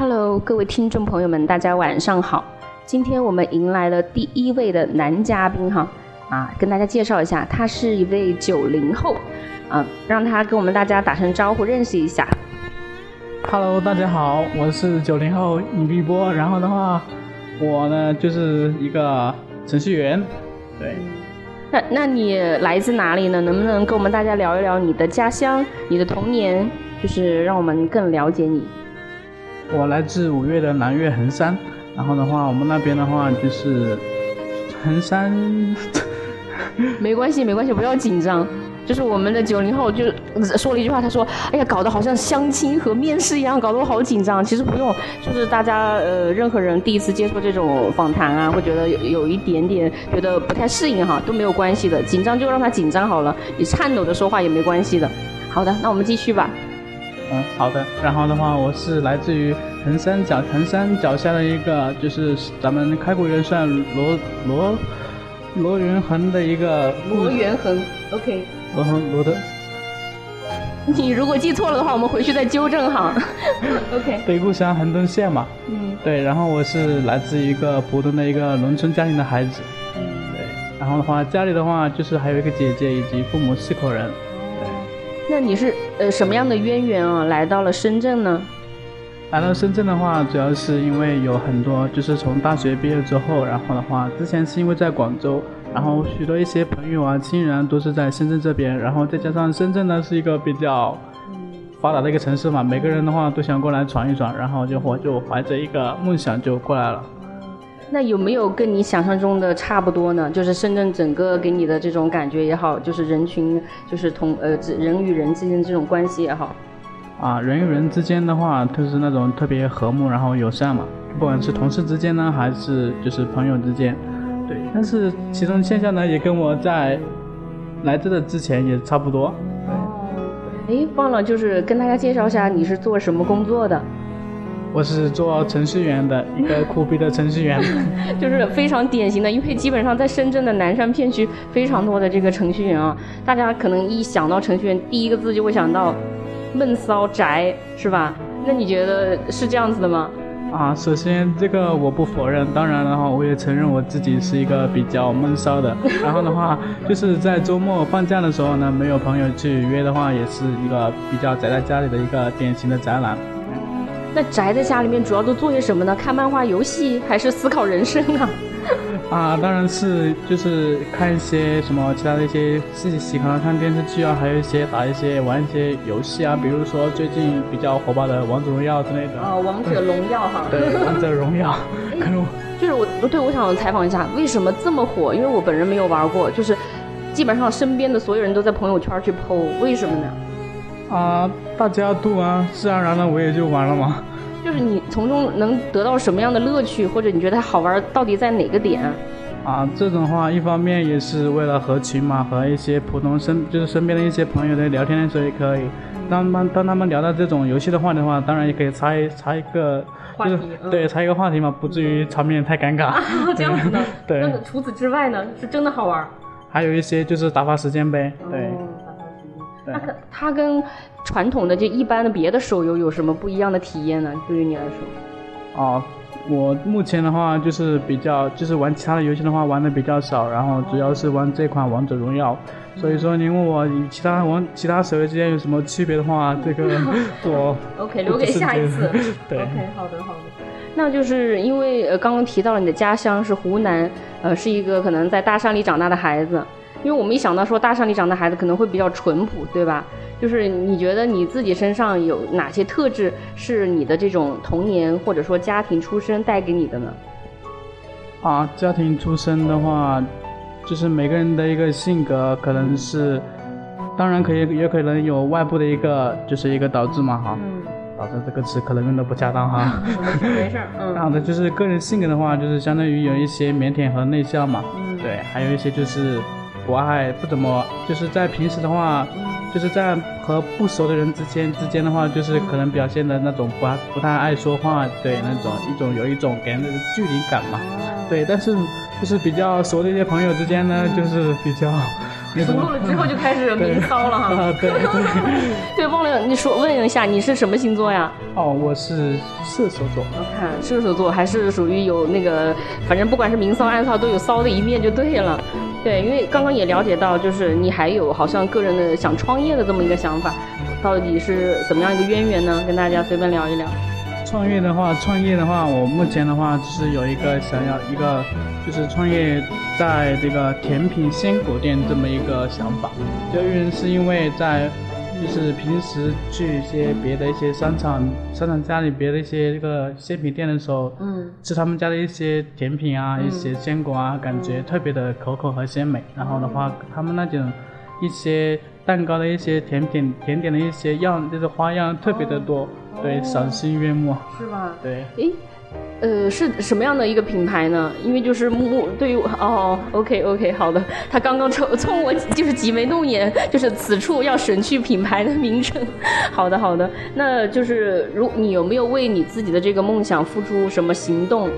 Hello，各位听众朋友们，大家晚上好。今天我们迎来了第一位的男嘉宾哈，啊，跟大家介绍一下，他是一位九零后，啊，让他跟我们大家打声招呼，认识一下。Hello，大家好，我是九零后尹碧波。然后的话，我呢就是一个程序员，对。那那你来自哪里呢？能不能跟我们大家聊一聊你的家乡、你的童年，就是让我们更了解你。我来自五岳的南岳衡山，然后的话，我们那边的话就是 衡山，没关系，没关系，不要紧张。就是我们的九零后，就是 说了一句话，他说：“哎呀，搞得好像相亲和面试一样，搞得我好紧张。”其实不用，就是大家呃，任何人第一次接触这种访谈啊，会觉得有有一点点觉得不太适应哈，都没有关系的。紧张就让他紧张好了，你颤抖着说话也没关系的。好的，那我们继续吧。嗯，好的。然后的话，我是来自于衡山脚衡山脚下的一个，就是咱们开国元帅罗罗罗元衡的一个罗元衡，OK。罗衡罗的。你如果记错了的话，我们回去再纠正哈。OK。北故乡衡东县嘛。嗯。对，然后我是来自一个普通的一个农村家庭的孩子。嗯。对，然后的话，家里的话就是还有一个姐姐以及父母四口人。对。那你是呃什么样的渊源啊？来到了深圳呢？来到深圳的话，主要是因为有很多，就是从大学毕业之后，然后的话，之前是因为在广州，然后许多一些朋友啊、亲人啊都是在深圳这边，然后再加上深圳呢是一个比较发达的一个城市嘛，每个人的话都想过来闯一闯，然后就我就怀着一个梦想就过来了。那有没有跟你想象中的差不多呢？就是深圳整个给你的这种感觉也好，就是人群，就是同呃人与人之间这种关系也好。啊，人与人之间的话，就是那种特别和睦，然后友善嘛。不管是同事之间呢，还是就是朋友之间，对。但是其中现象呢，也跟我在来这的之前也差不多。哦。哎，忘了就是跟大家介绍一下，你是做什么工作的？我是做程序员的，一个苦逼的程序员。就是非常典型的，因为基本上在深圳的南山片区非常多的这个程序员啊，大家可能一想到程序员，第一个字就会想到。闷骚宅是吧？那你觉得是这样子的吗？啊，首先这个我不否认，当然的话我也承认我自己是一个比较闷骚的。然后的话，就是在周末放假的时候呢，没有朋友去约的话，也是一个比较宅在家里的一个典型的宅男。那宅在家里面主要都做些什么呢？看漫画、游戏，还是思考人生啊？啊，当然是就是看一些什么其他的一些自己喜欢看电视剧啊，还有一些打一些玩一些游戏啊，比如说最近比较火爆的王者荣耀之类的。哦，王者荣耀哈。对，王者荣耀。可能就是我，对，我想采访一下，为什么这么火？因为我本人没有玩过，就是基本上身边的所有人都在朋友圈去 PO，为什么呢？啊，大家都玩，自然而然的我也就玩了嘛。就是你从中能得到什么样的乐趣，或者你觉得它好玩到底在哪个点？啊，这种话一方面也是为了合群嘛，和一些普通身就是身边的一些朋友在聊天的时候也可以。当当当他们聊到这种游戏的话的话，当然也可以插一插一个，就是对插一个话题嘛，不至于场面太尴尬。啊，这样子的。对。那除此之外呢，是真的好玩。还有一些就是打发时间呗，对。它跟它跟传统的就一般的别的手游有什么不一样的体验呢？对于你来说？哦，我目前的话就是比较就是玩其他的游戏的话玩的比较少，然后主要是玩这款王者荣耀。所以说你问我与其他玩其他手游之间有什么区别的话，这个 我 OK 留给下一次。对，OK 好的好的。那就是因为呃刚刚提到了你的家乡是湖南，呃是一个可能在大山里长大的孩子。因为我们一想到说大山里长的孩子可能会比较淳朴，对吧？就是你觉得你自己身上有哪些特质是你的这种童年或者说家庭出身带给你的呢？啊，家庭出身的话，就是每个人的一个性格可能是，当然可以也可能有外部的一个就是一个导致嘛哈。嗯。导致这个词可能用的不恰当哈。没事儿。嗯。好的，就是个人性格的话，就是相当于有一些腼腆和内向嘛。嗯。对，还有一些就是。不爱不怎么，就是在平时的话，就是在和不熟的人之间之间的话，就是可能表现的那种不不太爱说话，对那种一种有一种给人的距离感嘛，对。但是就是比较熟的一些朋友之间呢，就是比较熟络了之后就开始明骚了哈。对。对，忘了你说问一下，你是什么星座呀？哦，我是射手座。我看射手座还是属于有那个，反正不管是明骚暗骚都有骚的一面就对了。对，因为刚刚也了解到，就是你还有好像个人的想创业的这么一个想法，到底是怎么样一个渊源呢？跟大家随便聊一聊。创业的话，创业的话，我目前的话就是有一个想要一个，就是创业在这个甜品鲜果店这么一个想法，就因为是因为在。就是平时去一些别的一些商场、商场家里别的一些这个鲜品店的时候，嗯，吃他们家的一些甜品啊、一些坚果啊，感觉特别的可口和鲜美。然后的话，他们那种一些蛋糕的一些甜品、甜点的一些样，就是花样特别的多，对，赏心悦目。是吧？对。诶。呃，是什么样的一个品牌呢？因为就是木对于哦，OK OK，好的，他刚刚冲冲我就是挤眉弄眼，就是此处要省去品牌的名称。好的好的，那就是如你有没有为你自己的这个梦想付出什么行动？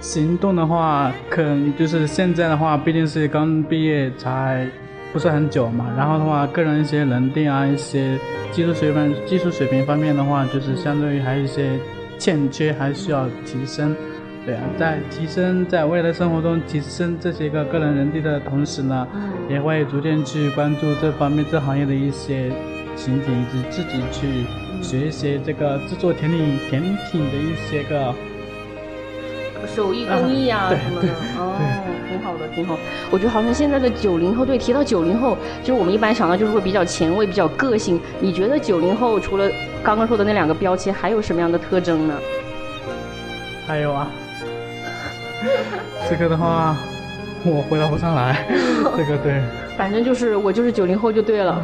行动的话，可能就是现在的话，毕竟是刚毕业才不是很久嘛，然后的话，个人一些能力啊，一些技术水平技术水平方面的话，就是相对于还有一些。欠缺还需要提升，对啊，在提升在未来生活中提升这些个个人能力的同时呢，也会逐渐去关注这方面这行业的一些情景，以及自己去学一些这个制作甜品甜品的一些个手艺工艺啊什么的，哦，挺好的，挺好。我觉得好像现在的九零后，对，提到九零后，就是我们一般想到就是会比较前卫、比较个性。你觉得九零后除了？刚刚说的那两个标签还有什么样的特征呢？还有啊，这个的话我回答不上来。这个对，反正就是我就是九零后就对了。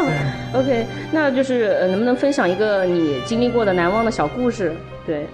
OK，那就是呃，能不能分享一个你经历过的难忘的小故事？对，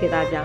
给大家。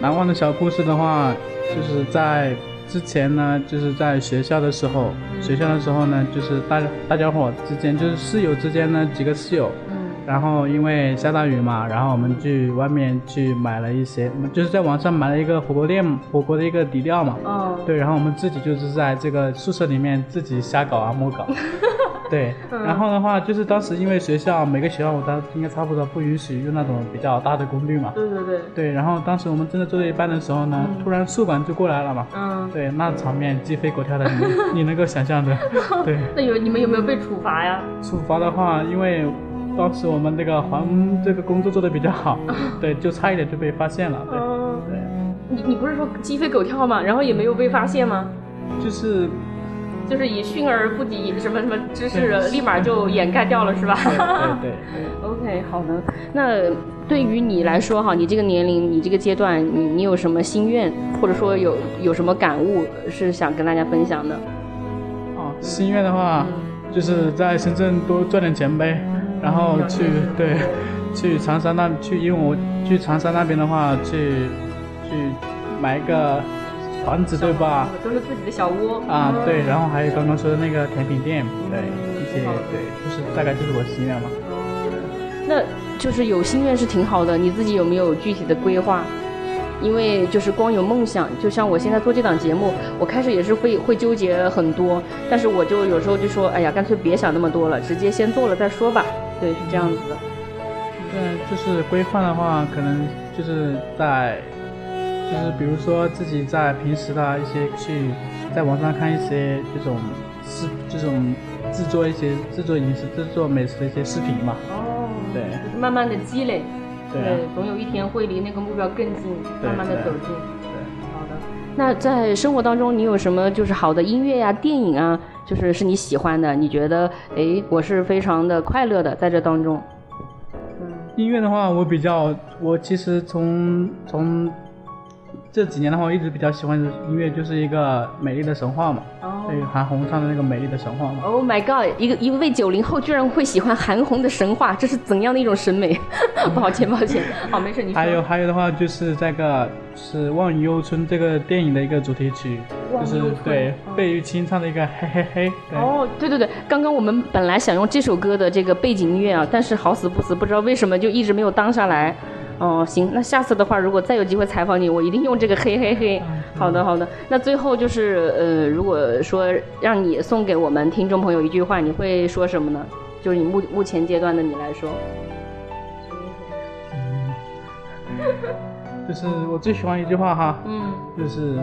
难忘的小故事的话，就是在。之前呢，就是在学校的时候，学校的时候呢，就是大大家伙之间，就是室友之间呢，几个室友，嗯，然后因为下大雨嘛，然后我们去外面去买了一些，就是在网上买了一个火锅店火锅的一个底料嘛，哦，对，然后我们自己就是在这个宿舍里面自己瞎搞啊，摸搞。对，然后的话就是当时因为学校每个学校我当应该差不多不允许用那种比较大的功率嘛。对对对。对，然后当时我们真的做到一半的时候呢，突然宿管就过来了嘛。嗯。对，那场面鸡飞狗跳的，你你能够想象的。对。那有你们有没有被处罚呀？处罚的话，因为当时我们那个环这个工作做的比较好，对，就差一点就被发现了。对。对。你你不是说鸡飞狗跳吗？然后也没有被发现吗？就是。就是以训而不及什么什么知识，立马就掩盖掉了，是吧？对对对。OK，好的。那对于你来说哈，你这个年龄，你这个阶段，你你有什么心愿，或者说有有什么感悟是想跟大家分享的？哦，心愿的话，就是在深圳多赚点钱呗，然后去对，去长沙那去，因为我去长沙那边的话，去去买一个。房子对吧？都是自己的小窝啊，对，然后还有刚刚说的那个甜品店，对，一些对，就是大概就是我心愿嘛。那就是有心愿是挺好的，你自己有没有具体的规划？因为就是光有梦想，就像我现在做这档节目，我开始也是会会纠结很多，但是我就有时候就说，哎呀，干脆别想那么多了，直接先做了再说吧。对，是这样子的。对，就是规划的话，可能就是在。就是比如说自己在平时的一些去，在网上看一些这种视这种制作一些制作饮食、制作美食的一些视频嘛。哦。对。就是慢慢的积累。对。总有一天会离那个目标更近，慢慢的走近。对。好的。那在生活当中，你有什么就是好的音乐呀、电影啊，就是是你喜欢的？你觉得，哎，我是非常的快乐的在这当中。嗯。音乐的话，我比较，我其实从从。这几年的话，我一直比较喜欢的音乐就是一个《美丽的神话》嘛，对，韩红唱的那个《美丽的神话》嘛。Oh my god！一个一位九零后居然会喜欢韩红的神话，这是怎样的一种审美？抱 歉抱歉，好没事你。还有还有的话就是这个是《望雨忧春》这个电影的一个主题曲，就是对费玉清唱的一个嘿嘿嘿。哦，对对对，刚刚我们本来想用这首歌的这个背景音乐啊，但是好死不死，不知道为什么就一直没有当下来。哦，行，那下次的话，如果再有机会采访你，我一定用这个嘿嘿嘿。好的，好的。那最后就是呃，如果说让你送给我们听众朋友一句话，你会说什么呢？就是你目目前阶段的你来说，就是我最喜欢一句话哈，嗯，就是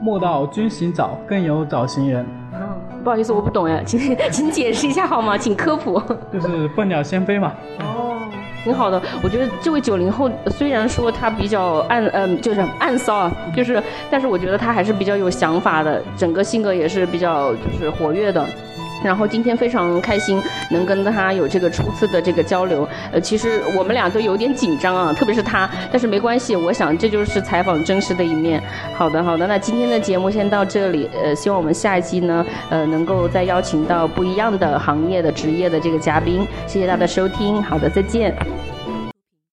莫道君行早，更有早行人。不好意思，我不懂呀，请 请解释一下好吗？请科普。就是笨鸟先飞嘛。哦，挺好的。我觉得这位九零后虽然说他比较暗，嗯，就是暗骚啊，就是，但是我觉得他还是比较有想法的，整个性格也是比较就是活跃的。然后今天非常开心能跟他有这个初次的这个交流，呃，其实我们俩都有点紧张啊，特别是他，但是没关系，我想这就是采访真实的一面。好的，好的，那今天的节目先到这里，呃，希望我们下一期呢，呃，能够再邀请到不一样的行业的职业的这个嘉宾，谢谢大家的收听，好的，再见。